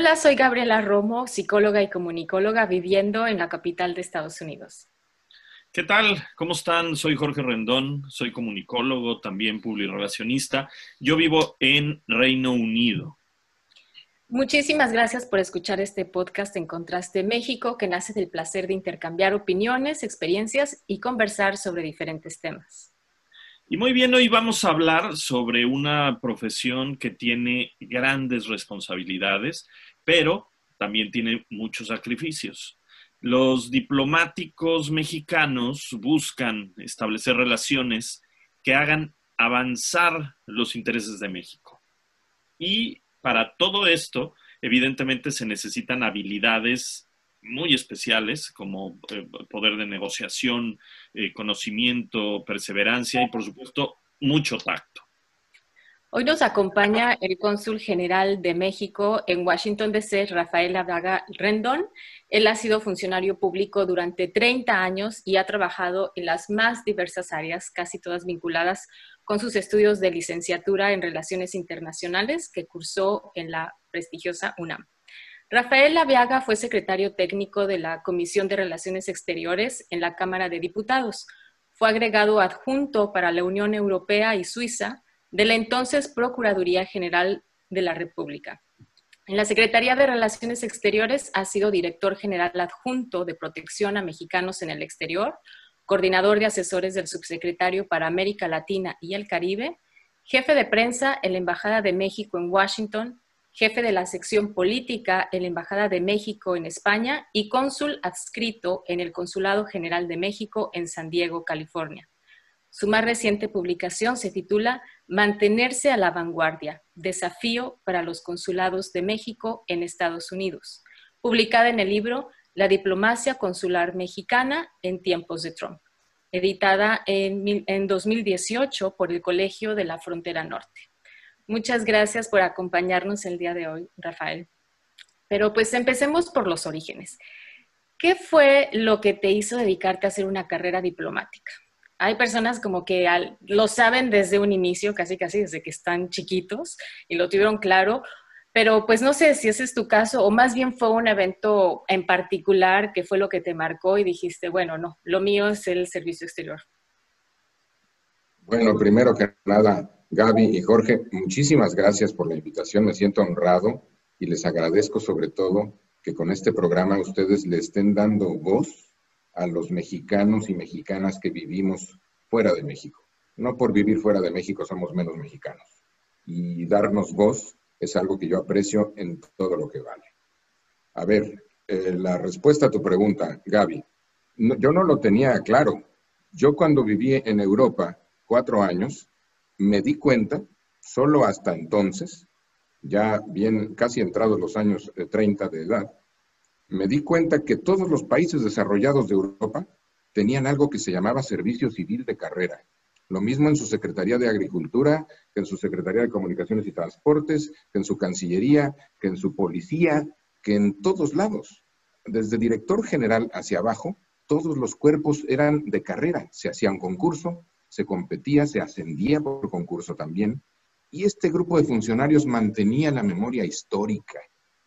Hola, soy Gabriela Romo, psicóloga y comunicóloga viviendo en la capital de Estados Unidos. ¿Qué tal? ¿Cómo están? Soy Jorge Rendón, soy comunicólogo, también publirelacionista. Yo vivo en Reino Unido. Muchísimas gracias por escuchar este podcast en Contraste México, que nace del placer de intercambiar opiniones, experiencias y conversar sobre diferentes temas. Y muy bien, hoy vamos a hablar sobre una profesión que tiene grandes responsabilidades, pero también tiene muchos sacrificios. Los diplomáticos mexicanos buscan establecer relaciones que hagan avanzar los intereses de México. Y para todo esto, evidentemente se necesitan habilidades muy especiales como eh, poder de negociación, eh, conocimiento, perseverancia y por supuesto mucho tacto. Hoy nos acompaña el cónsul general de México en Washington, D.C., Rafael Adaga Rendón. Él ha sido funcionario público durante 30 años y ha trabajado en las más diversas áreas, casi todas vinculadas con sus estudios de licenciatura en Relaciones Internacionales que cursó en la prestigiosa UNAM. Rafael Laviaga fue secretario técnico de la Comisión de Relaciones Exteriores en la Cámara de Diputados. Fue agregado adjunto para la Unión Europea y Suiza de la entonces Procuraduría General de la República. En la Secretaría de Relaciones Exteriores ha sido director general adjunto de protección a mexicanos en el exterior, coordinador de asesores del subsecretario para América Latina y el Caribe, jefe de prensa en la Embajada de México en Washington, jefe de la sección política en la Embajada de México en España y cónsul adscrito en el Consulado General de México en San Diego, California. Su más reciente publicación se titula Mantenerse a la vanguardia, desafío para los consulados de México en Estados Unidos, publicada en el libro La diplomacia consular mexicana en tiempos de Trump, editada en, en 2018 por el Colegio de la Frontera Norte. Muchas gracias por acompañarnos el día de hoy, Rafael. Pero pues empecemos por los orígenes. ¿Qué fue lo que te hizo dedicarte a hacer una carrera diplomática? Hay personas como que lo saben desde un inicio, casi casi desde que están chiquitos y lo tuvieron claro, pero pues no sé si ese es tu caso o más bien fue un evento en particular que fue lo que te marcó y dijiste, bueno, no, lo mío es el servicio exterior. Bueno, primero que nada, Gaby y Jorge, muchísimas gracias por la invitación. Me siento honrado y les agradezco sobre todo que con este programa ustedes le estén dando voz a los mexicanos y mexicanas que vivimos fuera de México. No por vivir fuera de México somos menos mexicanos. Y darnos voz es algo que yo aprecio en todo lo que vale. A ver, eh, la respuesta a tu pregunta, Gaby, yo no lo tenía claro. Yo cuando viví en Europa cuatro años, me di cuenta, solo hasta entonces, ya bien casi entrados los años 30 de edad, me di cuenta que todos los países desarrollados de Europa tenían algo que se llamaba Servicio Civil de Carrera. Lo mismo en su Secretaría de Agricultura, que en su Secretaría de Comunicaciones y Transportes, que en su Cancillería, que en su Policía, que en todos lados. Desde director general hacia abajo, todos los cuerpos eran de carrera. Se hacía un concurso, se competía, se ascendía por concurso también, y este grupo de funcionarios mantenía la memoria histórica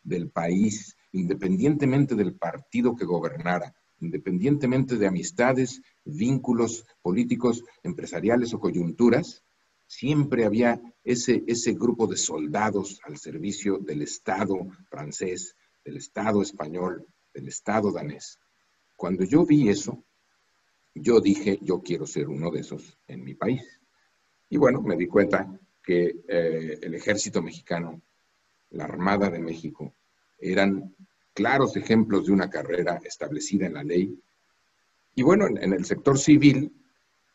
del país, independientemente del partido que gobernara, independientemente de amistades, vínculos políticos, empresariales o coyunturas, siempre había ese, ese grupo de soldados al servicio del Estado francés, del Estado español, del Estado danés. Cuando yo vi eso, yo dije, yo quiero ser uno de esos en mi país. Y bueno, me di cuenta que eh, el ejército mexicano, la Armada de México, eran claros ejemplos de una carrera establecida en la ley. Y bueno, en, el sector civil,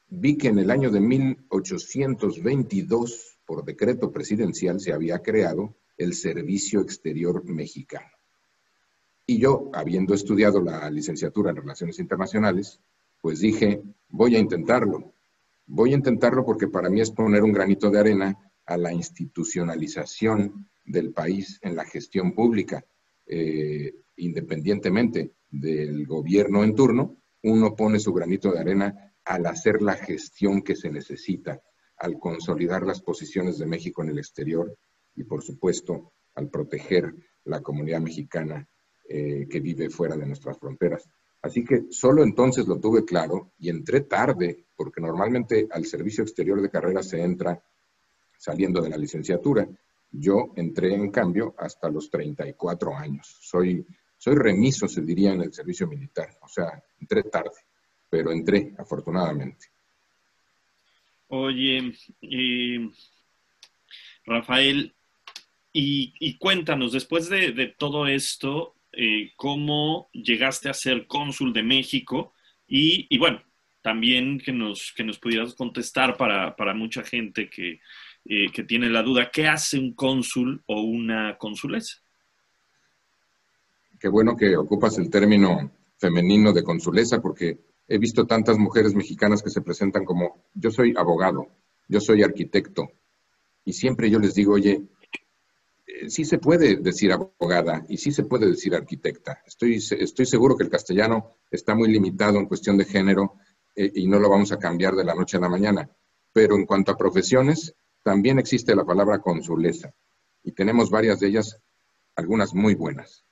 vi que en el año de 1822, por decreto presidencial, se había creado el Servicio Exterior Mexicano. Y yo, habiendo estudiado la licenciatura en Relaciones Internacionales, pues dije, voy a intentarlo. Voy a intentarlo porque para mí es poner un granito de arena a la institucionalización del país en la gestión pública. Eh, independientemente del gobierno en turno, uno pone su granito de arena al hacer la gestión que se necesita, al consolidar las posiciones de México en el exterior y, por supuesto, al proteger la comunidad mexicana eh, que vive fuera de nuestras fronteras. Así que solo entonces lo tuve claro y entré tarde, porque normalmente al servicio exterior de carrera se entra saliendo de la licenciatura. Yo entré, en cambio, hasta los 34 años. Soy, soy remiso, se diría, en el servicio militar. O sea, entré tarde, pero entré, afortunadamente. Oye, Rafael, y, cuéntanos, después de, todo esto, eh, ¿cómo llegaste a ser cónsul de México? Y, bueno, también que nos, que nos pudieras contestar para, para mucha gente que, eh, que tiene la duda, ¿qué hace un cónsul o una consulesa? Qué bueno que ocupas el término femenino de consulesa porque he visto tantas mujeres mexicanas que se presentan como yo soy abogado, yo soy arquitecto. Y siempre yo les digo, oye, eh, sí se puede decir abogada y sí se puede decir arquitecta. Estoy, estoy seguro que el castellano está muy limitado en cuestión de género eh, y no lo vamos a cambiar de la noche a la mañana. Pero en cuanto a profesiones, también existe la palabra consulesa y tenemos varias de ellas, algunas muy buenas.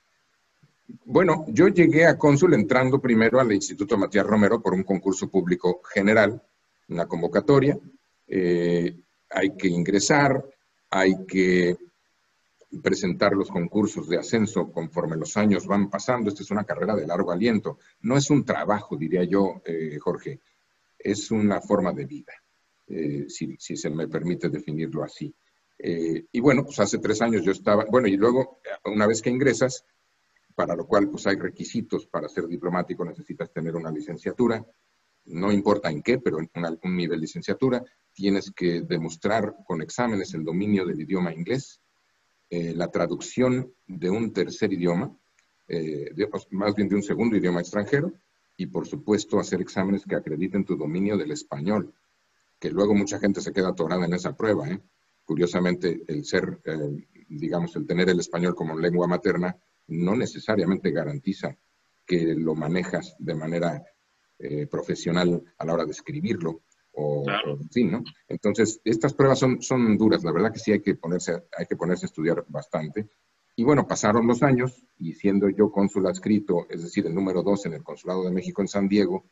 Bueno, yo llegué a cónsul entrando primero al Instituto Matías Romero por un concurso público general, una convocatoria. Eh, hay que ingresar, hay que presentar los concursos de ascenso conforme los años van pasando. Esta es una carrera de largo aliento. No es un trabajo, diría yo, eh, Jorge, es una forma de vida. Eh, si, se me permite definirlo así. Eh, y bueno, pues hace tres años yo estaba, bueno, y luego, una vez que ingresas, para lo cual pues hay requisitos para ser diplomático, necesitas tener una licenciatura, no importa en qué, pero en un nivel de licenciatura, tienes que demostrar con exámenes el dominio del idioma inglés, eh, la traducción de un tercer idioma, más bien de un segundo idioma extranjero, y por supuesto hacer exámenes que acrediten tu dominio del español que luego mucha gente se queda atorada en esa prueba. ¿eh? Curiosamente, el ser, eh, digamos, el tener el español como lengua materna no necesariamente garantiza que lo manejas de manera eh, profesional a la hora de escribirlo. O, en fin, ¿no? Entonces, estas pruebas son, son duras, la verdad que sí hay que, ponerse, hay que ponerse a estudiar bastante. Y bueno, pasaron los años y siendo yo cónsul adscrito, es decir, el número dos en el Consulado de México en San Diego,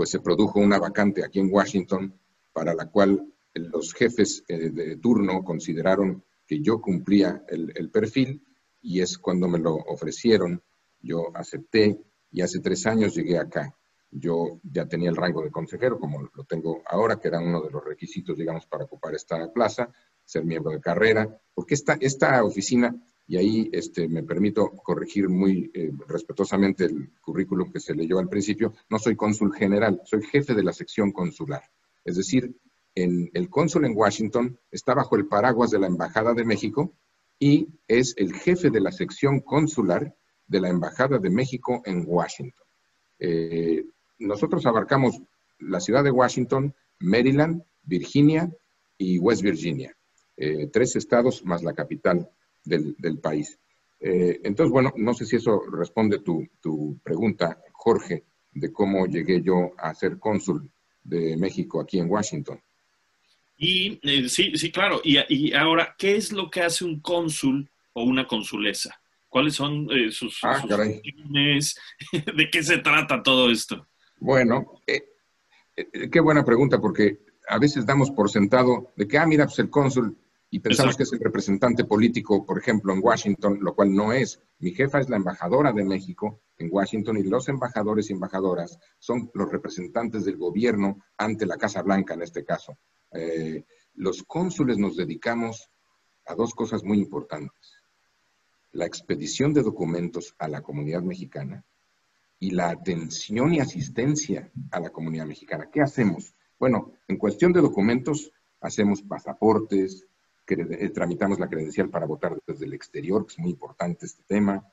pues se produjo una vacante aquí en Washington para la cual los jefes eh, de turno consideraron que yo cumplía el, perfil y es cuando me lo ofrecieron, yo acepté y hace tres años llegué acá. Yo ya tenía el rango de consejero, como lo tengo ahora, que era uno de los requisitos, digamos, para ocupar esta plaza, ser miembro de carrera, porque esta, esta oficina y ahí este, me permito corregir muy eh, respetuosamente el currículum que se leyó al principio. No soy cónsul general, soy jefe de la sección consular. Es decir, en, el cónsul en Washington está bajo el paraguas de la Embajada de México y es el jefe de la sección consular de la Embajada de México en Washington. Eh, nosotros abarcamos la ciudad de Washington, Maryland, Virginia y West Virginia. Eh, tres estados más la capital del, país. Eh, entonces, bueno, no sé si eso responde tu, tu pregunta, Jorge, de cómo llegué yo a ser cónsul de México aquí en Washington. Y eh, sí, sí, claro. Y, ahora, ¿qué es lo que hace un cónsul o una consulesa? ¿Cuáles son eh, sus, ah, funciones? ¿De qué se trata todo esto? Bueno, qué buena pregunta, porque a veces damos por sentado de que, ah, mira, pues el cónsul y pensamos que es el representante político, por ejemplo, en Washington, lo cual no es. Mi jefa es la embajadora de México en Washington y los embajadores y embajadoras son los representantes del gobierno ante la Casa Blanca en este caso. Eh, los cónsules nos dedicamos a dos cosas muy importantes. La expedición de documentos a la comunidad mexicana y la atención y asistencia a la comunidad mexicana. ¿Qué hacemos? Bueno, en cuestión de documentos, hacemos pasaportes, eh, tramitamos la credencial para votar desde el exterior, que es muy importante este tema.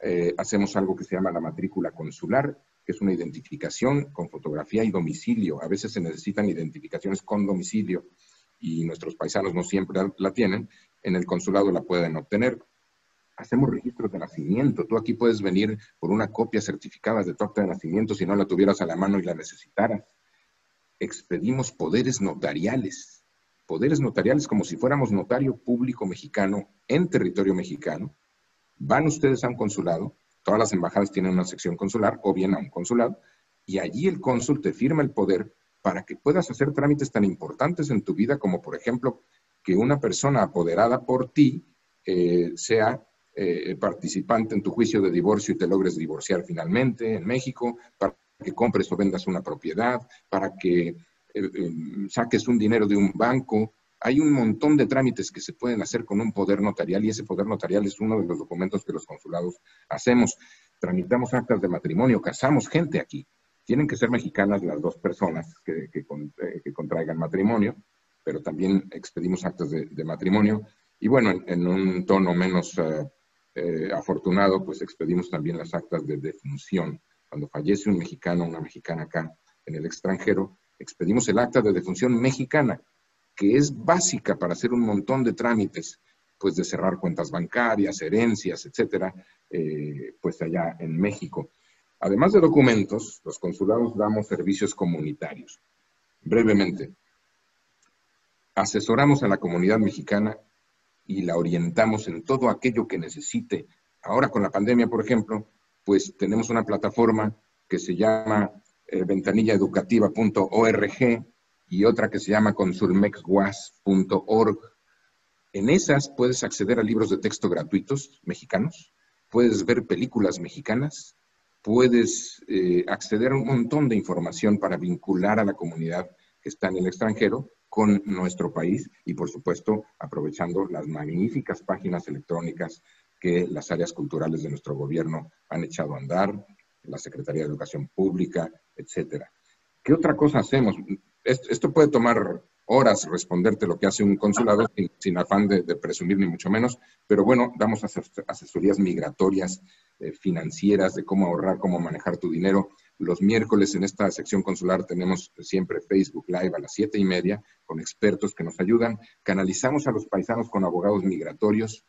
Eh, hacemos algo que se llama la matrícula consular, que es una identificación con fotografía y domicilio. A veces se necesitan identificaciones con domicilio y nuestros paisanos no siempre la tienen. En el consulado la pueden obtener. Hacemos registros de nacimiento. Tú aquí puedes venir por una copia certificada de tu acta de nacimiento si no la tuvieras a la mano y la necesitaras. Expedimos poderes notariales. Poderes notariales como si fuéramos notario público mexicano en territorio mexicano. Van ustedes a un consulado, Todas las embajadas tienen una sección consular o bien a un consulado y allí el cónsul te firma el poder para que puedas hacer trámites tan importantes en tu vida como, por ejemplo, que una persona apoderada por ti eh, sea eh, participante en tu juicio de divorcio y te logres divorciar finalmente en México, para que compres o vendas una propiedad, para que eh, saques un dinero de un banco, hay un montón de trámites que se pueden hacer con un poder notarial y ese poder notarial es uno de los documentos que los consulados hacemos. Tramitamos actas de matrimonio, casamos gente aquí. Tienen que ser mexicanas las dos personas que, eh, contraigan matrimonio, pero también expedimos actas de, matrimonio. Y bueno, en, un tono menos eh, eh, afortunado, pues expedimos también las actas de defunción. Cuando fallece un mexicano o una mexicana acá en el extranjero, expedimos el acta de defunción mexicana que es básica para hacer un montón de trámites, pues de cerrar cuentas bancarias, herencias, etcétera, eh, pues allá en México. Además de documentos, los consulados damos servicios comunitarios. Brevemente, asesoramos a la comunidad mexicana y la orientamos en todo aquello que necesite. Ahora con la pandemia, por ejemplo, pues tenemos una plataforma que se llama eh, ventanillaeducativa.org, y otra que se llama consulmexguas.org. En esas puedes acceder a libros de texto gratuitos mexicanos, puedes ver películas mexicanas, puedes eh, acceder a un montón de información para vincular a la comunidad que está en el extranjero con nuestro país y, por supuesto, aprovechando las magníficas páginas electrónicas que las áreas culturales de nuestro gobierno han echado a andar, la Secretaría de Educación Pública, etcétera. ¿Qué otra cosa hacemos? esto, puede tomar horas responderte lo que hace un consulado sin, afán de, presumir ni mucho menos, pero bueno, damos asesorías migratorias, eh, financieras, de cómo ahorrar, cómo manejar tu dinero. Los miércoles en esta sección consular tenemos siempre Facebook Live a las siete y media con expertos que nos ayudan. Canalizamos a los paisanos con abogados migratorios.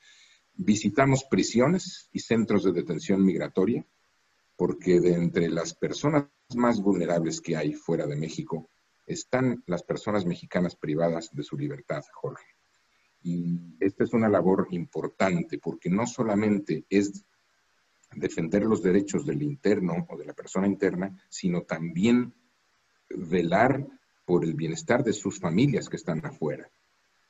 Visitamos prisiones y centros de detención migratoria, porque de entre las personas más vulnerables que hay fuera de México, están las personas mexicanas privadas de su libertad, Jorge. Y esta es una labor importante porque no solamente es defender los derechos del interno o de la persona interna, sino también velar por el bienestar de sus familias que están afuera,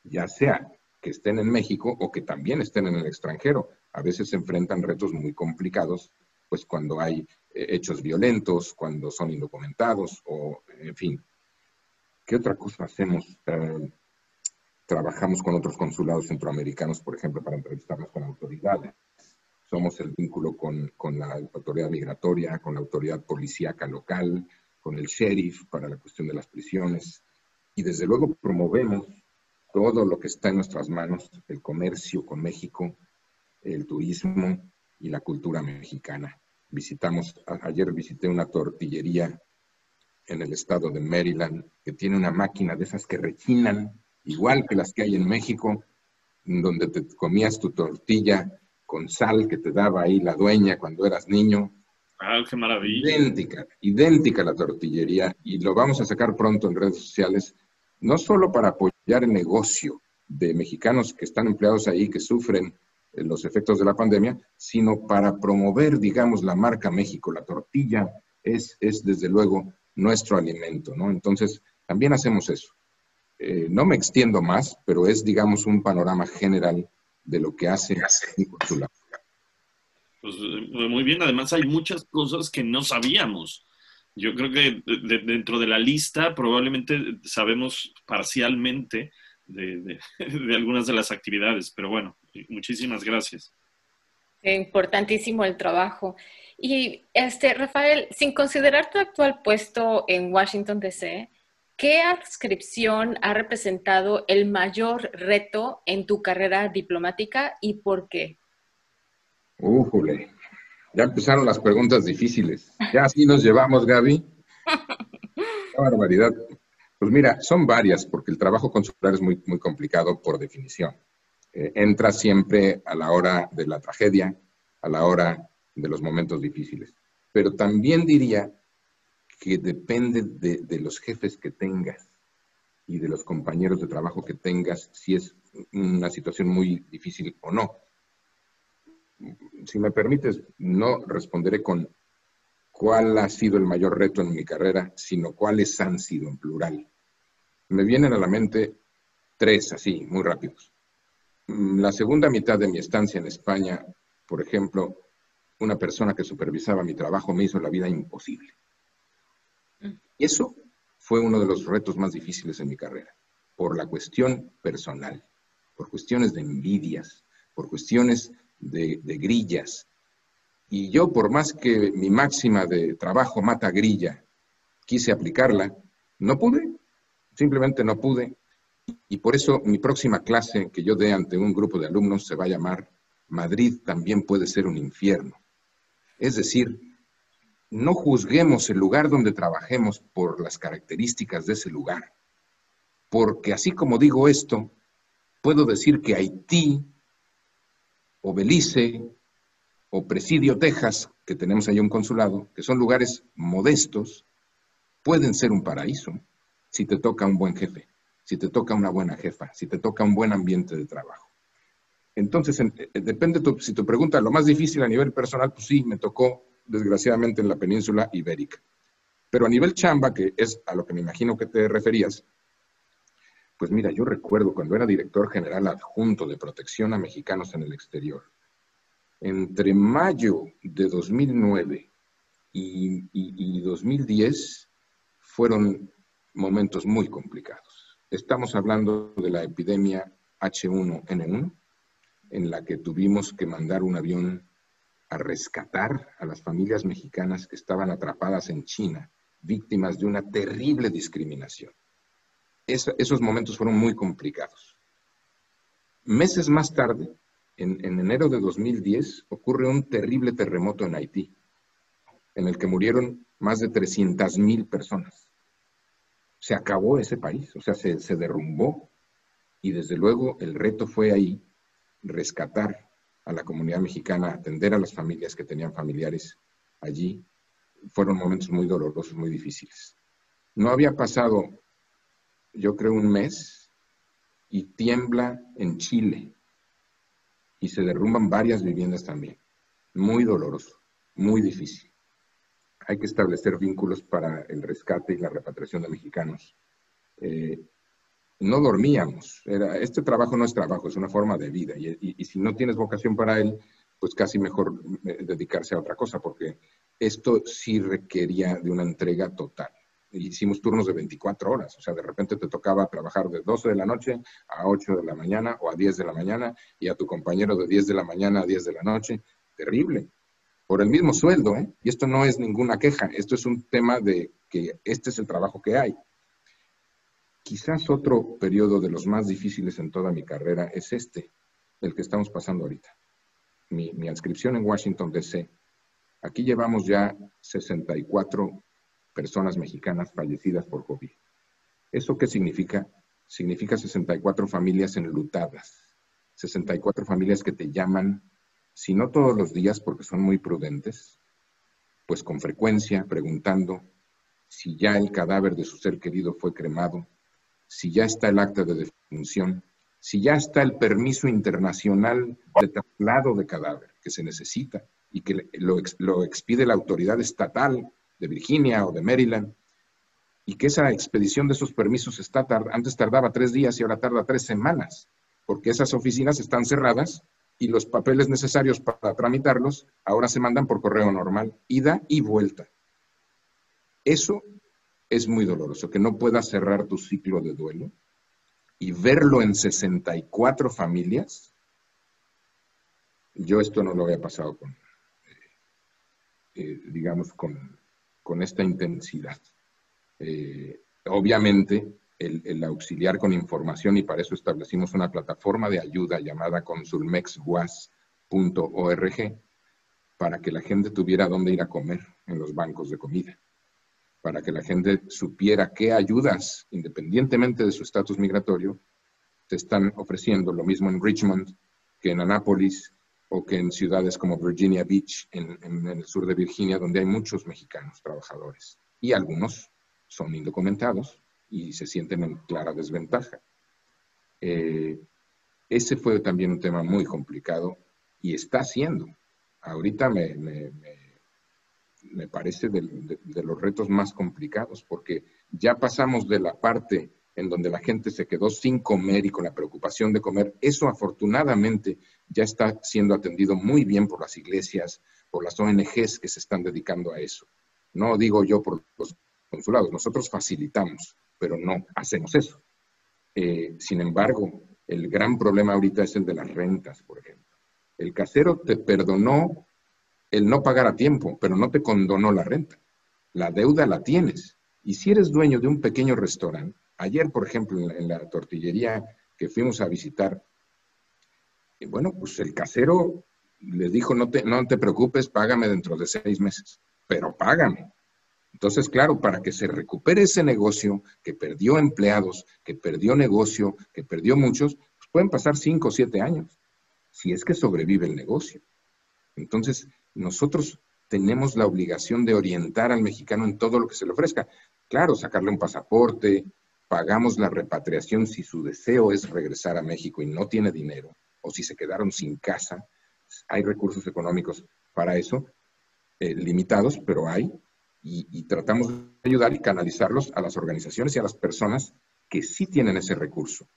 ya sea que estén en México o que también estén en el extranjero. A veces se enfrentan retos muy complicados, pues cuando hay eh, hechos violentos, cuando son indocumentados o, en fin, ¿Qué otra cosa hacemos? Eh, trabajamos con otros consulados centroamericanos, por ejemplo, para entrevistarnos con autoridades. Somos el vínculo con, la autoridad migratoria, con la autoridad policíaca local, con el sheriff para la cuestión de las prisiones. Y desde luego promovemos todo lo que está en nuestras manos, el comercio con México, el turismo y la cultura mexicana. Visitamos, ayer visité una tortillería en el estado de Maryland, que tiene una máquina de esas que rechinan, igual que las que hay en México, donde te comías tu tortilla con sal que te daba ahí la dueña cuando eras niño. ¡Ah, qué maravilla! Idéntica, idéntica la tortillería, y lo vamos a sacar pronto en redes sociales, no solo para apoyar el negocio de mexicanos que están empleados ahí, que sufren los efectos de la pandemia, sino para promover, digamos, la marca México. La tortilla es, es desde luego nuestro alimento, ¿no? Entonces, también hacemos eso. Eh, no me extiendo más, pero es, digamos, un panorama general de lo que hace consulado. Pues eh, muy bien, además hay muchas cosas que no sabíamos. Yo creo que dentro de la lista probablemente sabemos parcialmente de, de, algunas de las actividades, pero bueno, muchísimas gracias. Importantísimo el trabajo. Y este, Rafael, sin considerar tu actual puesto en Washington DC, ¿Qué adscripción ha representado el mayor reto en tu carrera diplomática y por qué? Újule, ya empezaron las preguntas difíciles. Ya así nos llevamos, Gaby. Qué barbaridad. Pues mira, son varias, porque el trabajo consular es muy, muy complicado por definición. Eh, entra siempre a la hora de la tragedia, a la hora de los momentos difíciles. Pero también diría que depende de, los jefes que tengas y de los compañeros de trabajo que tengas, si es una situación muy difícil o no. Si me permites, no responderé con cuál ha sido el mayor reto en mi carrera, sino cuáles han sido en plural. Me vienen a la mente tres, así, muy rápidos. La segunda mitad de mi estancia en España, por ejemplo, una persona que supervisaba mi trabajo me hizo la vida imposible. Y eso fue uno de los retos más difíciles en mi carrera, por la cuestión personal, por cuestiones de envidias, por cuestiones de, grillas. Y yo, por más que mi máxima de trabajo mata grilla, quise aplicarla, no pude, simplemente no pude. Y por eso mi próxima clase que yo dé ante un grupo de alumnos se va a llamar Madrid también puede ser un infierno. Es decir, no juzguemos el lugar donde trabajemos por las características de ese lugar. Porque así como digo esto, puedo decir que Haití o Belice o Presidio, Texas, que tenemos ahí un consulado, que son lugares modestos, pueden ser un paraíso si te toca un buen jefe, si te toca una buena jefa, si te toca un buen ambiente de trabajo. Entonces, eh, depende, si tu pregunta, lo más difícil a nivel personal, pues sí, me tocó desgraciadamente en la península ibérica. Pero a nivel chamba, que es a lo que me imagino que te referías, pues mira, yo recuerdo cuando era director general adjunto de protección a mexicanos en el exterior, entre mayo de 2009 y, y 2010 fueron momentos muy complicados. Estamos hablando de la epidemia H1N1, en la que tuvimos que mandar un avión a rescatar a las familias mexicanas que estaban atrapadas en China, víctimas de una terrible discriminación. esos momentos fueron muy complicados. Meses más tarde, en, en enero de 2010, ocurre un terrible terremoto en Haití, en el que murieron más de 300.000 personas. Se acabó ese país, o sea, se, se derrumbó. Y desde luego el reto fue ahí rescatar a la comunidad mexicana, atender a las familias que tenían familiares allí, fueron momentos muy dolorosos, muy difíciles. No había pasado, yo creo, un mes y tiembla en Chile y se derrumban varias viviendas también. Muy doloroso, muy difícil. Hay que establecer vínculos para el rescate y la repatriación de mexicanos. Eh, no dormíamos. Este trabajo no es trabajo, es una forma de vida. Y, si no tienes vocación para él, pues casi mejor eh, dedicarse a otra cosa, porque esto sí requería de una entrega total. Hicimos turnos de 24 horas, o sea, de repente te tocaba trabajar de 12 de la noche a 8 de la mañana o a 10 de la mañana y a tu compañero de 10 de la mañana a 10 de la noche. Terrible. Por el mismo sueldo, ¿eh? Y esto no es ninguna queja, esto es un tema de que este es el trabajo que hay. Quizás otro periodo de los más difíciles en toda mi carrera es este, el que estamos pasando ahorita. Mi, mi adscripción en Washington, D.C. Aquí llevamos ya 64 personas mexicanas fallecidas por COVID. ¿Eso qué significa? Significa 64 familias enlutadas, 64 familias que te llaman, si no todos los días porque son muy prudentes, pues con frecuencia preguntando si ya el cadáver de su ser querido fue cremado, si ya está el acta de defunción, si ya está el permiso internacional de traslado de cadáver que se necesita y que lo, expide la autoridad estatal de Virginia o de Maryland, y que esa expedición de esos permisos está antes tardaba tres días y ahora tarda tres semanas, porque esas oficinas están cerradas y los papeles necesarios para tramitarlos ahora se mandan por correo normal, ida y vuelta. Eso es muy doloroso, que no puedas cerrar tu ciclo de duelo y verlo en 64 familias. Yo esto no lo había pasado con, eh, eh, digamos, con, esta intensidad. Eh, obviamente, el, auxiliar con información y para eso establecimos una plataforma de ayuda llamada consulmexguas.org para que la gente tuviera dónde ir a comer en los bancos de comida, para que la gente supiera qué ayudas, independientemente de su estatus migratorio, te están ofreciendo, lo mismo en Richmond que en Annapolis o que en ciudades como Virginia Beach, en el sur de Virginia, donde hay muchos mexicanos trabajadores. Y algunos son indocumentados, y se sienten en clara desventaja. Eh, ese fue también un tema muy complicado y está siendo. Ahorita me, me, parece de, de, los retos más complicados porque ya pasamos de la parte en donde la gente se quedó sin comer y con la preocupación de comer. Eso afortunadamente ya está siendo atendido muy bien por las iglesias, por las ONGs que se están dedicando a eso. No digo yo por los consulados, nosotros facilitamos pero no hacemos eso. Eh, sin embargo, el gran problema ahorita es el de las rentas, por ejemplo. El casero te perdonó el no pagar a tiempo, pero no te condonó la renta. La deuda la tienes. Y si eres dueño de un pequeño restaurante, ayer, por ejemplo, en la, tortillería que fuimos a visitar, y bueno, pues el casero le dijo, no te, no te preocupes, págame dentro de seis meses, pero págame. Entonces, claro, para que se recupere ese negocio que perdió empleados, que perdió negocio, que perdió muchos, pues pueden pasar cinco o siete años, si es que sobrevive el negocio. Entonces, nosotros tenemos la obligación de orientar al mexicano en todo lo que se le ofrezca. Claro, sacarle un pasaporte, pagamos la repatriación si su deseo es regresar a México y no tiene dinero, o si se quedaron sin casa. Hay recursos económicos para eso, eh, limitados, pero hay y, tratamos de ayudar y canalizarlos a las organizaciones y a las personas que sí tienen ese recurso.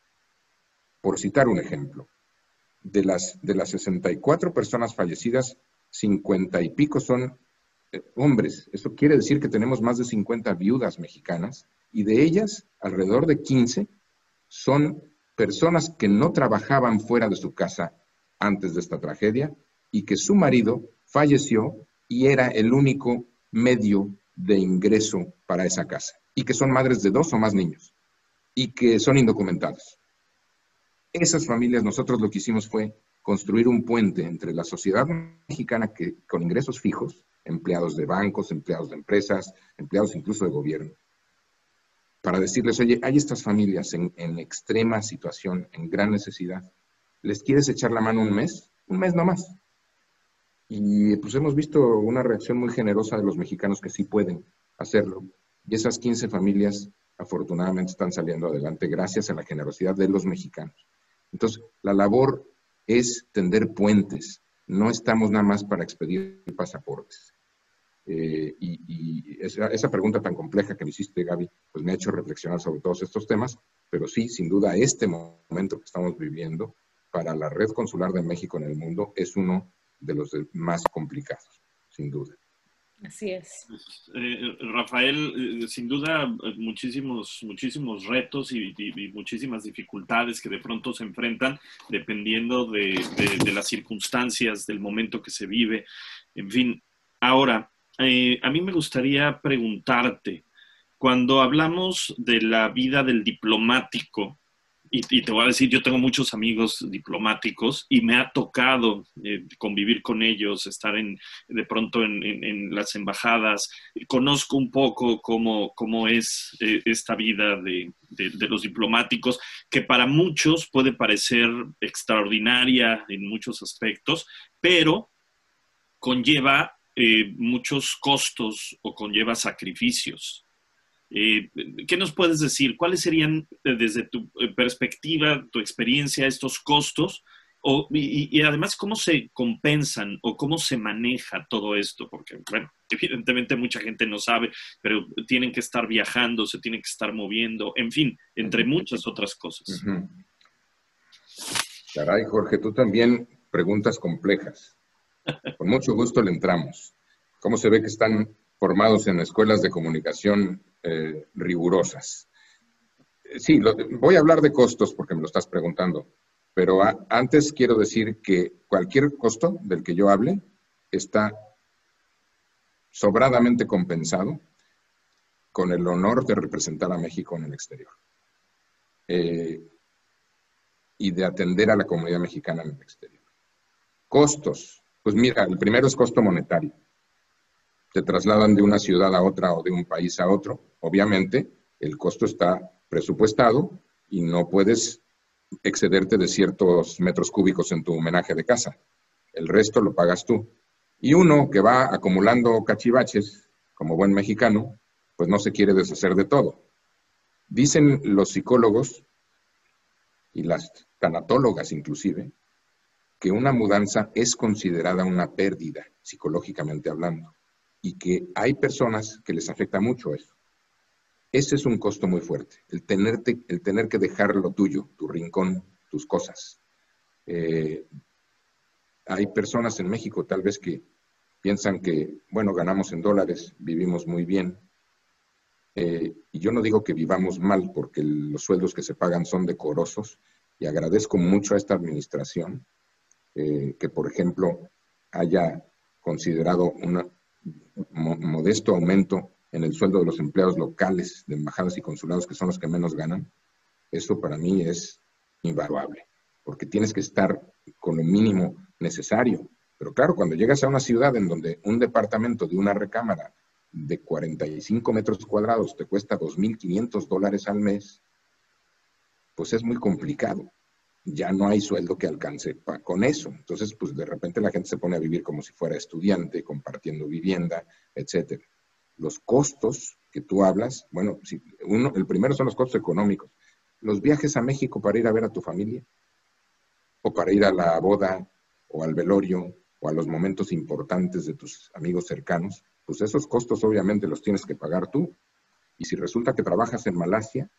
Por citar un ejemplo, de las, de las 64 personas fallecidas, 50 y pico son eh, hombres. Eso quiere decir que tenemos más de 50 viudas mexicanas y de ellas alrededor de 15 son personas que no trabajaban fuera de su casa antes de esta tragedia y que su marido falleció y era el único medio de ingreso para esa casa y que son madres de dos o más niños y que son indocumentados. Esas familias, nosotros lo que hicimos fue construir un puente entre la sociedad mexicana que, con ingresos fijos, empleados de bancos, empleados de empresas, empleados incluso de gobierno, para decirles, oye, hay estas familias en, en extrema situación, en gran necesidad, ¿les quieres echar la mano un mes? Un mes no más y pues hemos visto una reacción muy generosa de los mexicanos que sí pueden hacerlo. Y esas 15 familias afortunadamente están saliendo adelante gracias a la generosidad de los mexicanos. Entonces, la labor es tender puentes. No estamos nada más para expedir pasaportes. Eh, y, esa, esa, pregunta tan compleja que me hiciste, Gaby, pues me ha hecho reflexionar sobre todos estos temas, pero sí, sin duda, este momento que estamos viviendo para la red consular de México en el mundo es uno de los más complicados, sin duda. Así es. Eh, Rafael, eh, sin duda, eh, muchísimos, muchísimos retos y, muchísimas dificultades que de pronto se enfrentan dependiendo de, las circunstancias, del momento que se vive. En fin, ahora, a mí me gustaría preguntarte, cuando hablamos de la vida del diplomático, y, te voy a decir, yo tengo muchos amigos diplomáticos y me ha tocado eh, convivir con ellos, estar en, de pronto en, las embajadas. Conozco un poco cómo, cómo es eh, esta vida de, los diplomáticos, que para muchos puede parecer extraordinaria en muchos aspectos, pero conlleva eh, muchos costos o conlleva sacrificios. Eh, ¿Qué nos puedes decir? ¿Cuáles serían, eh, desde tu eh, perspectiva, tu experiencia, estos costos? y, además, ¿cómo se compensan o cómo se maneja todo esto? Porque, bueno, evidentemente mucha gente no sabe, pero tienen que estar viajando, se tienen que estar moviendo, en fin, entre muchas otras cosas. Caray, Jorge, tú también preguntas complejas. Con mucho gusto le entramos. ¿Cómo se ve que están formados en escuelas de comunicación eh, rigurosas. Sí, voy a hablar de costos porque me lo estás preguntando, pero antes quiero decir que cualquier costo del que yo hable está sobradamente compensado con el honor de representar a México en el exterior eh, y de atender a la comunidad mexicana en el exterior. Costos. Pues mira, el primero es costo monetario. Te trasladan de una ciudad a otra o de un país a otro. Obviamente, el costo está presupuestado y no puedes excederte de ciertos metros cúbicos en tu homenaje de casa. El resto lo pagas tú. Y uno que va acumulando cachivaches, como buen mexicano, pues no se quiere deshacer de todo. Dicen los psicólogos y las tanatólogas inclusive, que una mudanza es considerada una pérdida, psicológicamente hablando, y que hay personas que les afecta mucho eso. Ese es un costo muy fuerte, el, tenerte, el tener que dejar lo tuyo, tu rincón, tus cosas. Eh, hay personas en México tal vez que piensan que, bueno, ganamos en dólares, vivimos muy bien. Eh, y yo no digo que vivamos mal, porque los sueldos que se pagan son decorosos, y agradezco mucho a esta administración eh, que, por ejemplo, haya considerado un modesto aumento en el sueldo de los empleados locales de embajadas y consulados, que son los que menos ganan. Eso para mí es invaluable, porque tienes que estar con lo mínimo necesario. Pero claro, cuando llegas a una ciudad en donde un departamento de una recámara de 45 metros cuadrados te cuesta 2.500 dólares al mes, pues es muy complicado. Ya no hay sueldo que alcance con eso. Entonces, pues de repente la gente se pone a vivir como si fuera estudiante, compartiendo vivienda, etcétera. Los costos que tú hablas, bueno, si uno, el primero son los costos económicos. Los viajes a México para ir a ver a tu familia, o para ir a la boda, o al velorio, o a los momentos importantes de tus amigos cercanos, pues esos costos obviamente los tienes que pagar tú. Y si resulta que trabajas en Malasia,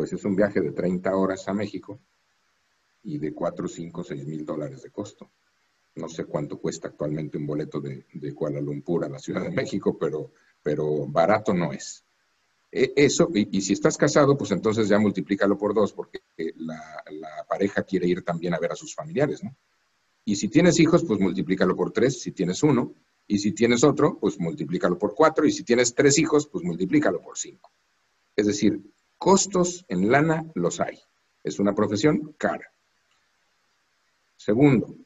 pues es un viaje de 30 horas a México y de 4, 5, 6 mil dólares de costo. No sé cuánto cuesta actualmente un boleto de, Kuala Lumpur a la Ciudad de México, pero, pero barato no es. E, eso, y, si estás casado, pues entonces ya multiplícalo por dos, porque la, la, pareja quiere ir también a ver a sus familiares, ¿no? Y si tienes hijos, pues multiplícalo por tres, si tienes uno, y si tienes otro, pues multiplícalo por cuatro, y si tienes tres hijos, pues multiplícalo por cinco. Es decir, costos en lana los hay. Es una profesión cara. Segundo,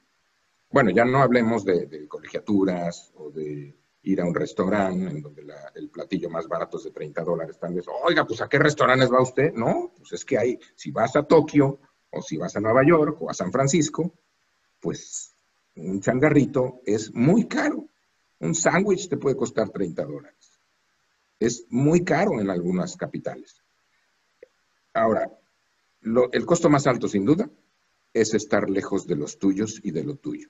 bueno, ya no hablemos de, colegiaturas o de ir a un restaurante en donde el platillo más barato es de 30 dólares, tal vez, oiga, pues ¿a qué restaurantes va usted? No, pues es que hay, si vas a Tokio o si vas a Nueva York o a San Francisco, pues un changarrito es muy caro. Un sándwich te puede costar 30 dólares. Es muy caro en algunas capitales. Ahora, el costo más alto, sin duda, es estar lejos de los tuyos y de lo tuyo.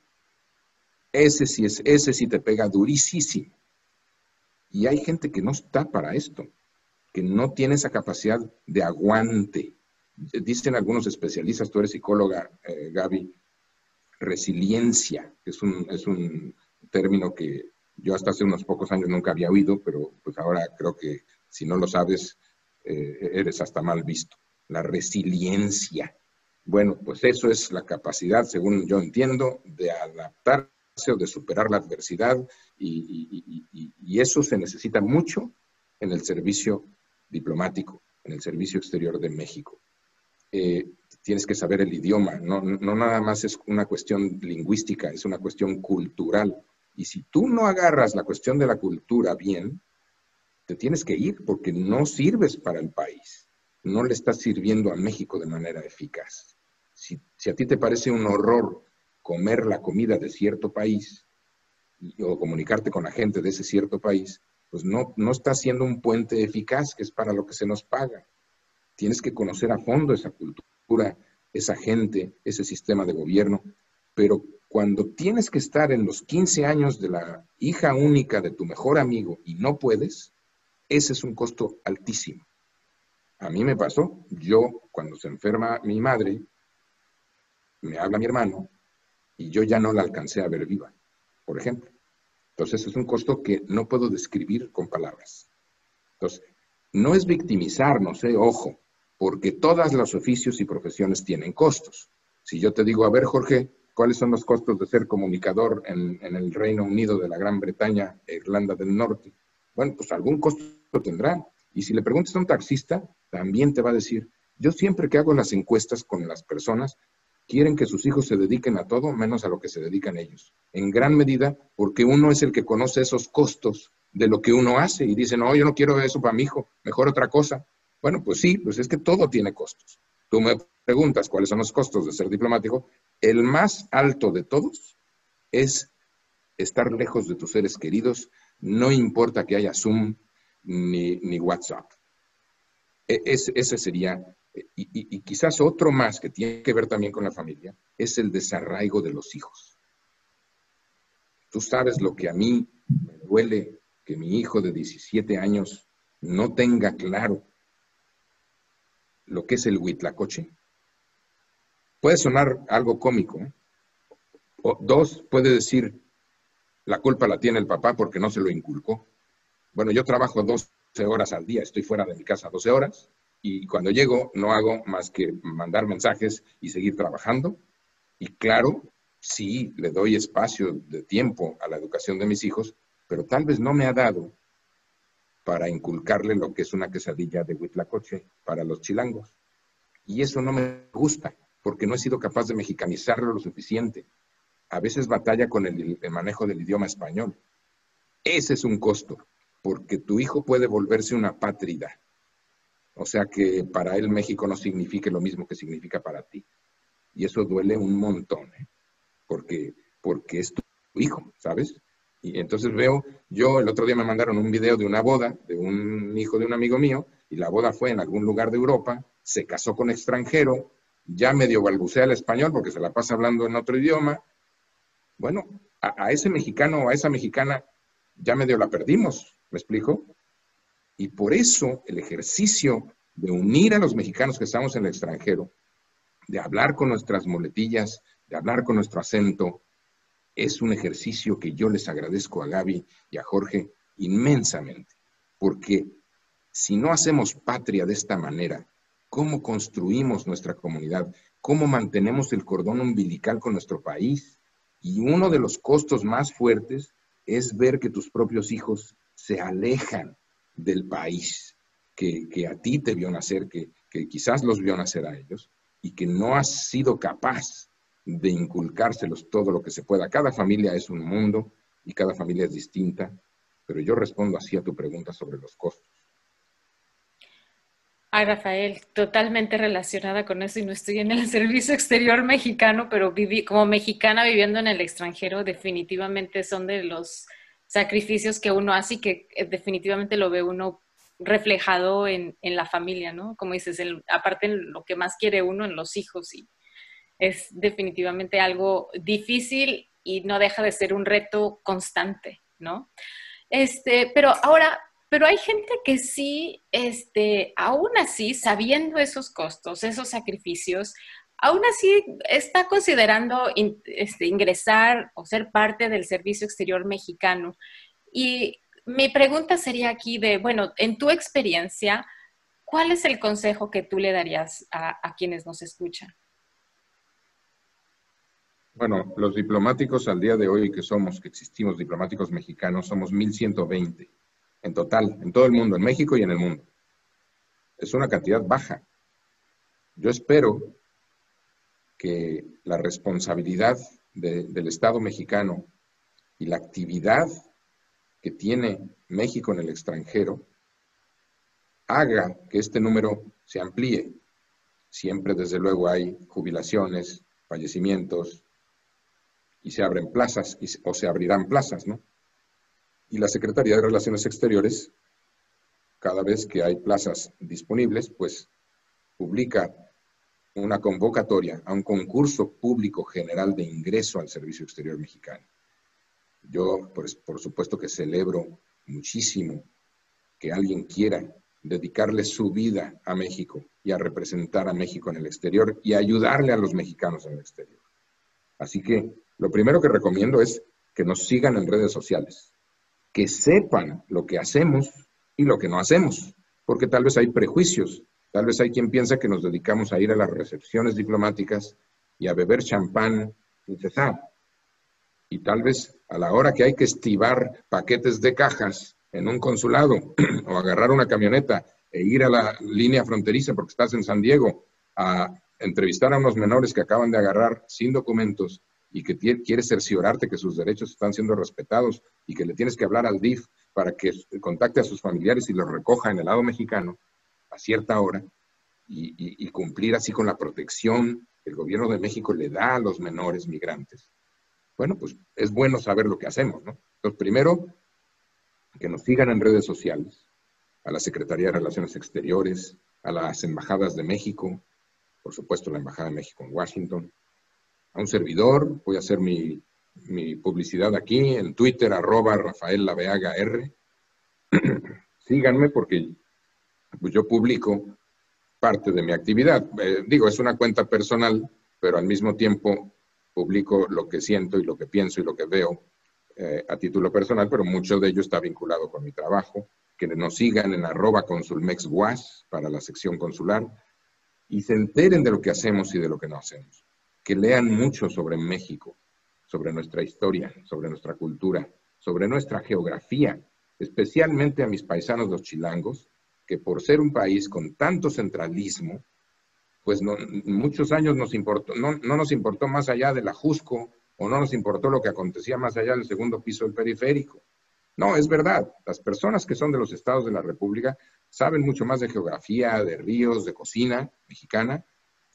Ese sí, es, ese sí te pega durísimo. Y hay gente que no está para esto, que no tiene esa capacidad de aguante. Dicen algunos especialistas, tú eres psicóloga, eh, Gaby, resiliencia, es un, es un término que yo hasta hace unos pocos años nunca había oído, pero pues ahora creo que si no lo sabes, eh, eres hasta mal visto. La resiliencia. Bueno, pues eso es la capacidad, según yo entiendo, de adaptar o de superar la adversidad y, eso se necesita mucho en el servicio diplomático, en el servicio exterior de México. Eh, tienes que saber el idioma, no, no nada más es una cuestión lingüística, es una cuestión cultural. Y si tú no agarras la cuestión de la cultura bien, te tienes que ir porque no sirves para el país, no le estás sirviendo a México de manera eficaz. Si, a ti te parece un horror comer la comida de cierto país o comunicarte con la gente de ese cierto país, pues no, no está siendo un puente eficaz que es para lo que se nos paga. Tienes que conocer a fondo esa cultura, esa gente, ese sistema de gobierno, pero cuando tienes que estar en los 15 años de la hija única de tu mejor amigo y no puedes, ese es un costo altísimo. A mí me pasó, yo cuando se enferma mi madre, me habla mi hermano y yo ya no la alcancé a ver viva, por ejemplo. Entonces es un costo que no puedo describir con palabras. Entonces, no es victimizarnos, eh, ojo, porque todos los oficios y profesiones tienen costos. Si yo te digo, a ver, Jorge, ¿cuáles son los costos de ser comunicador en, en el Reino Unido de la Gran Bretaña e Irlanda del Norte? Bueno, pues algún costo tendrá. Y si le preguntas a un taxista, también te va a decir, yo siempre que hago las encuestas con las personas, quieren que sus hijos se dediquen a todo menos a lo que se dedican ellos. En gran medida porque uno es el que conoce esos costos de lo que uno hace y dice, no, yo no quiero eso para mi hijo, mejor otra cosa. Bueno, pues sí, pues es que todo tiene costos. Tú me preguntas cuáles son los costos de ser diplomático. El más alto de todos es estar lejos de tus seres queridos, no importa que haya Zoom ni, WhatsApp. E, ese sería y, quizás otro más que tiene que ver también con la familia, es el desarraigo de los hijos. Tú sabes lo que a mí me duele que mi hijo de 17 años no tenga claro lo que es el huitlacoche. Puede sonar algo cómico. ¿eh? O, dos, puede decir, la culpa la tiene el papá porque no se lo inculcó. Bueno, yo trabajo 12 horas al día, estoy fuera de mi casa 12 horas, y cuando llego no hago más que mandar mensajes y seguir trabajando. Y claro, sí, le doy espacio de tiempo a la educación de mis hijos, pero tal vez no me ha dado para inculcarle lo que es una quesadilla de huitlacoche para los chilangos. Y eso no me gusta, porque no he sido capaz de mexicanizarlo lo suficiente. A veces batalla con el, el manejo del idioma español. Ese es un costo, porque tu hijo puede volverse una pátrida o sea que para él México no signifique lo mismo que significa para ti. Y eso duele un montón, ¿eh? porque, porque es tu hijo, ¿sabes? Y entonces veo, yo el otro día me mandaron un video de una boda de un hijo de un amigo mío, y la boda fue en algún lugar de Europa, se casó con extranjero, ya medio balbucea el español porque se la pasa hablando en otro idioma. Bueno, a, a ese mexicano o a esa mexicana ya medio la perdimos, ¿me explico? Y por eso el ejercicio de unir a los mexicanos que estamos en el extranjero, de hablar con nuestras moletillas, de hablar con nuestro acento, es un ejercicio que yo les agradezco a Gaby y a Jorge inmensamente, porque si no hacemos patria de esta manera, ¿cómo construimos nuestra comunidad? ¿Cómo mantenemos el cordón umbilical con nuestro país? Y uno de los costos más fuertes es ver que tus propios hijos se alejan del país que, a ti te vio nacer, que, que quizás los vio nacer a ellos, y que no has sido capaz de inculcárselos todo lo que se pueda. Cada familia es un mundo y cada familia es distinta, pero yo respondo así a tu pregunta sobre los costos. Ay, Rafael, totalmente relacionada con eso y no estoy en el servicio exterior mexicano, pero viví, como mexicana viviendo en el extranjero, definitivamente son de los sacrificios que uno hace y que eh, definitivamente lo ve uno reflejado en, la familia, ¿no? Como dices, aparte en lo que más quiere uno, en los hijos, y es definitivamente algo difícil y no deja de ser un reto constante, ¿no? Este, pero ahora, pero hay gente que sí, este, aún así, sabiendo esos costos, esos sacrificios, aún así está considerando este, ingresar o ser parte del Servicio Exterior Mexicano. Y mi pregunta sería aquí de, bueno, en tu experiencia, ¿cuál es el consejo que tú le darías a, quienes nos escuchan? Bueno, los diplomáticos al día de hoy que somos, que existimos diplomáticos mexicanos, somos 1120 en total, en todo el mundo, en México y en el mundo. Es una cantidad baja. Yo espero que la responsabilidad del Estado mexicano y la actividad que tiene México en el extranjero haga que este número se amplíe. Siempre, desde luego, hay jubilaciones, fallecimientos, y se abren plazas, o se abrirán plazas, ¿no? Y la Secretaría de Relaciones Exteriores, cada vez que hay plazas disponibles, pues publica una convocatoria a un concurso público general de ingreso al Servicio Exterior Mexicano. Yo, pues, por supuesto que celebro muchísimo que alguien quiera dedicarle su vida a México y a representar a México en el exterior y ayudarle a los mexicanos en el exterior. Así que lo primero que recomiendo es que nos sigan en redes sociales, que sepan lo que hacemos y lo que no hacemos, porque tal vez hay prejuicios Tal vez hay quien piensa que nos dedicamos a ir a las recepciones diplomáticas y a beber champán sin cesar. Y tal vez a la hora que hay que estivar paquetes de cajas en un consulado o agarrar una camioneta e ir a la línea fronteriza porque estás en San Diego a entrevistar a unos menores que acaban de agarrar sin documentos y que quieres cerciorarte que sus derechos están siendo respetados y que le tienes que hablar al DIF para que contacte a sus familiares y los recoja en el lado mexicano a cierta hora y, cumplir así con la protección que el gobierno de México le da a los menores migrantes. Bueno, pues es bueno saber lo que hacemos, ¿no? Entonces, primero, que nos sigan en redes sociales, a la Secretaría de Relaciones Exteriores, a las embajadas de México, por supuesto la Embajada de México en Washington, a un servidor, voy a hacer mi, publicidad aquí en Twitter, arroba Rafael Laveaga R. Síganme porque pues, yo publico parte de mi actividad. Eh, digo, es una cuenta personal, pero al mismo tiempo publico lo que siento y lo que pienso y lo que veo eh, a título personal, pero mucho de ello está vinculado con mi trabajo. Que nos sigan en arroba consulmexguas para la sección consular y se enteren de lo que hacemos y de lo que no hacemos. Que lean mucho sobre México, sobre nuestra historia, sobre nuestra cultura, sobre nuestra geografía, especialmente a mis paisanos los chilangos, que por ser un país con tanto centralismo, pues no, muchos años nos importó, no, no nos importó más allá de la Jusco o no nos importó lo que acontecía más allá del segundo piso del periférico. No, es verdad, las personas que son de los estados de la República saben mucho más de geografía, de ríos, de cocina mexicana,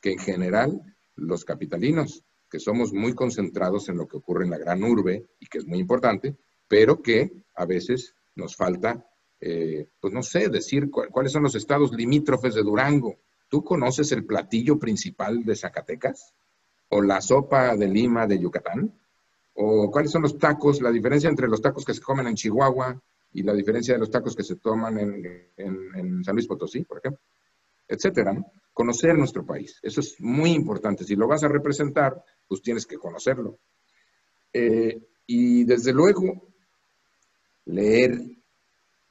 que en general los capitalinos, que somos muy concentrados en lo que ocurre en la gran urbe y que es muy importante, pero que a veces nos falta, eh, pues no sé, decir cuáles son los estados limítrofes de Durango. ¿Tú conoces el platillo principal de Zacatecas? ¿O la sopa de Lima de Yucatán? ¿O cuáles son los tacos, la diferencia entre los tacos que se comen en Chihuahua y la diferencia de los tacos que se toman en, San Luis Potosí, por ejemplo? Etcétera. Conocer nuestro país. Eso es muy importante. Si lo vas a representar, pues tienes que conocerlo. Eh, y desde luego, leer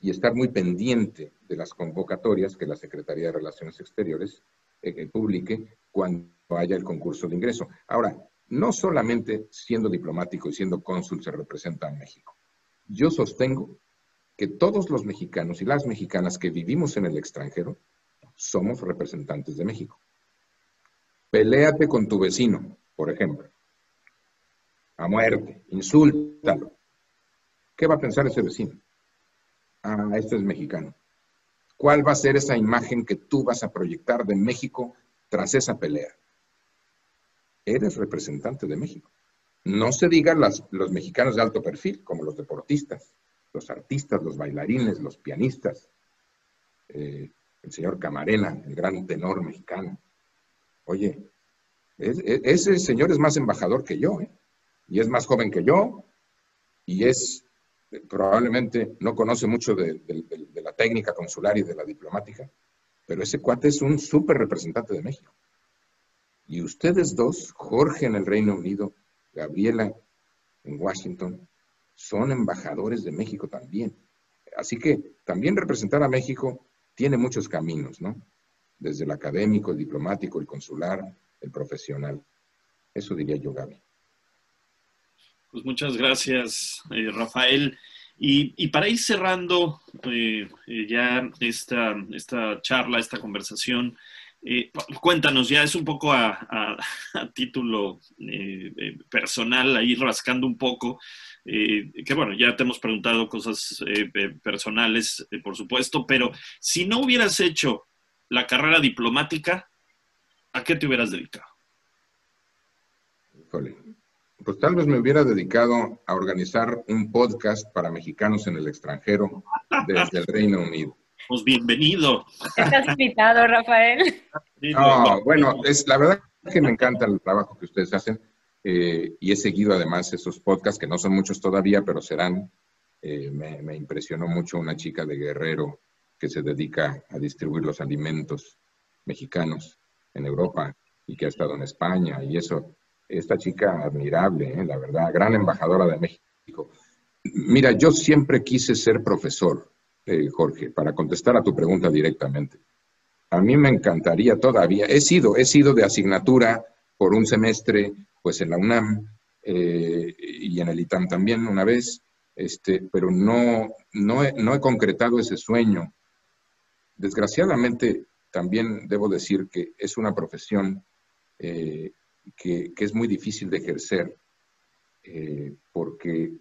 y estar muy pendiente de las convocatorias que la Secretaría de Relaciones Exteriores eh, publique cuando haya el concurso de ingreso. Ahora, no solamente siendo diplomático y siendo cónsul se representa a México. Yo sostengo que todos los mexicanos y las mexicanas que vivimos en el extranjero somos representantes de México. Peléate con tu vecino, por ejemplo, a muerte, insúltalo. ¿Qué va a pensar ese vecino? Ah, este es mexicano. ¿Cuál va a ser esa imagen que tú vas a proyectar de México tras esa pelea? eres representante de México. No se digan los mexicanos de alto perfil, como los deportistas, los artistas, los bailarines, los pianistas, eh, el señor Camarena, el gran tenor mexicano. Oye, ese señor es más embajador que yo, ¿eh? y es más joven que yo, y es probablemente no conoce mucho de, la técnica consular y de la diplomática, pero ese cuate es un súper representante de México. Y ustedes dos, Jorge en el Reino Unido, Gabriela en Washington, son embajadores de México también. Así que también representar a México tiene muchos caminos, ¿no? Desde el académico, el diplomático, el consular, el profesional. Eso diría yo, Gaby. Pues muchas gracias, eh, Rafael. Y, para ir cerrando eh, eh, ya esta, esta charla, esta conversación, eh, cuéntanos, ya es un poco a, título eh, eh, personal, ahí rascando un poco, que bueno, ya te hemos preguntado cosas personales, por supuesto, pero si no hubieras hecho la carrera diplomática, ¿a qué te hubieras dedicado? Pues tal vez me hubiera dedicado a organizar un podcast para mexicanos en el extranjero desde el Reino Unido. Pues bienvenido. Estás invitado, Rafael. bueno, es la verdad que me encanta el trabajo que ustedes hacen eh, y he seguido además esos podcasts que no son muchos todavía, pero serán. Eh, me, impresionó mucho una chica de Guerrero que se dedica a distribuir los alimentos mexicanos en Europa y que ha estado en España y eso. Esta chica admirable, eh, la verdad, gran embajadora de México. Mira, yo siempre quise ser profesor eh, Jorge, para contestar a tu pregunta directamente. A mí me encantaría todavía, he sido, he sido de asignatura por un semestre, pues en la UNAM eh, y en el ITAM también una vez, este, pero no, no, he, no he concretado ese sueño. Desgraciadamente, también debo decir que es una profesión eh, que, es muy difícil de ejercer eh, porque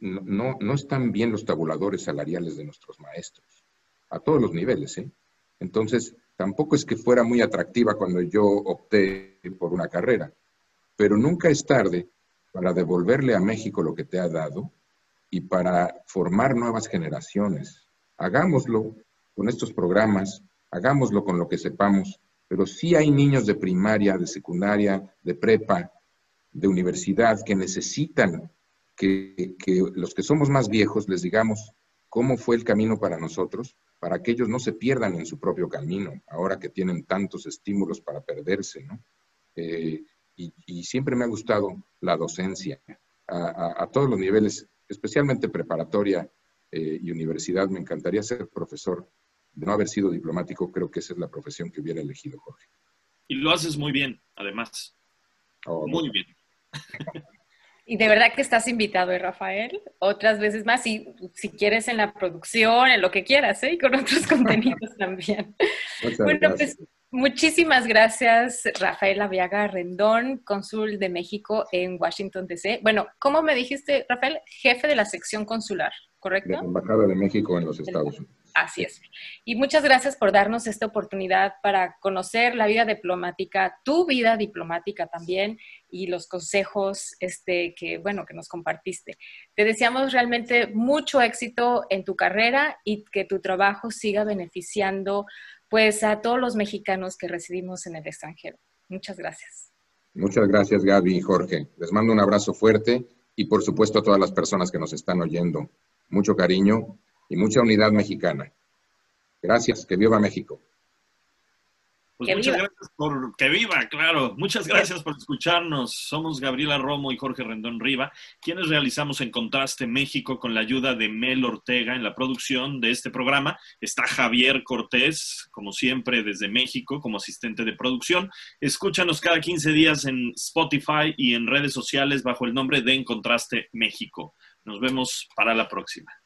no, no, están bien los tabuladores salariales de nuestros maestros, a todos los niveles. ¿eh? Entonces, tampoco es que fuera muy atractiva cuando yo opté por una carrera, pero nunca es tarde para devolverle a México lo que te ha dado y para formar nuevas generaciones. Hagámoslo con estos programas, hagámoslo con lo que sepamos, pero sí hay niños de primaria, de secundaria, de prepa, de universidad que necesitan que, los que somos más viejos les digamos cómo fue el camino para nosotros, para que ellos no se pierdan en su propio camino, ahora que tienen tantos estímulos para perderse, ¿no? Eh, y, siempre me ha gustado la docencia a, todos los niveles, especialmente preparatoria eh, y universidad. Me encantaría ser profesor. De no haber sido diplomático, creo que esa es la profesión que hubiera elegido Jorge. Y lo haces muy bien, además. Oh, muy bien. Y de verdad que estás invitado, ¿eh, Rafael, otras veces más, y si quieres en la producción, en lo que quieras, ¿eh? y con otros contenidos también. bueno, pues muchísimas gracias, Rafael Aviaga Rendón, cónsul de México en Washington, D.C. Bueno, ¿cómo me dijiste, Rafael? Jefe de la sección consular, ¿correcto? De la Embajada de México en los Estados Unidos. Así es. Y muchas gracias por darnos esta oportunidad para conocer la vida diplomática, tu vida diplomática también y los consejos este, que, bueno, que nos compartiste. Te deseamos realmente mucho éxito en tu carrera y que tu trabajo siga beneficiando pues a todos los mexicanos que residimos en el extranjero. Muchas gracias. Muchas gracias Gaby y Jorge. Les mando un abrazo fuerte y por supuesto a todas las personas que nos están oyendo. Mucho cariño y mucha unidad mexicana. Gracias, que viva México. Pues muchas gracias por que viva, claro. Muchas gracias por escucharnos. Somos Gabriela Romo y Jorge Rendón Riva, quienes realizamos en Contraste México con la ayuda de Mel Ortega en la producción de este programa. Está Javier Cortés, como siempre, desde México, como asistente de producción. Escúchanos cada 15 días en Spotify y en redes sociales bajo el nombre de En Contraste México. Nos vemos para la próxima.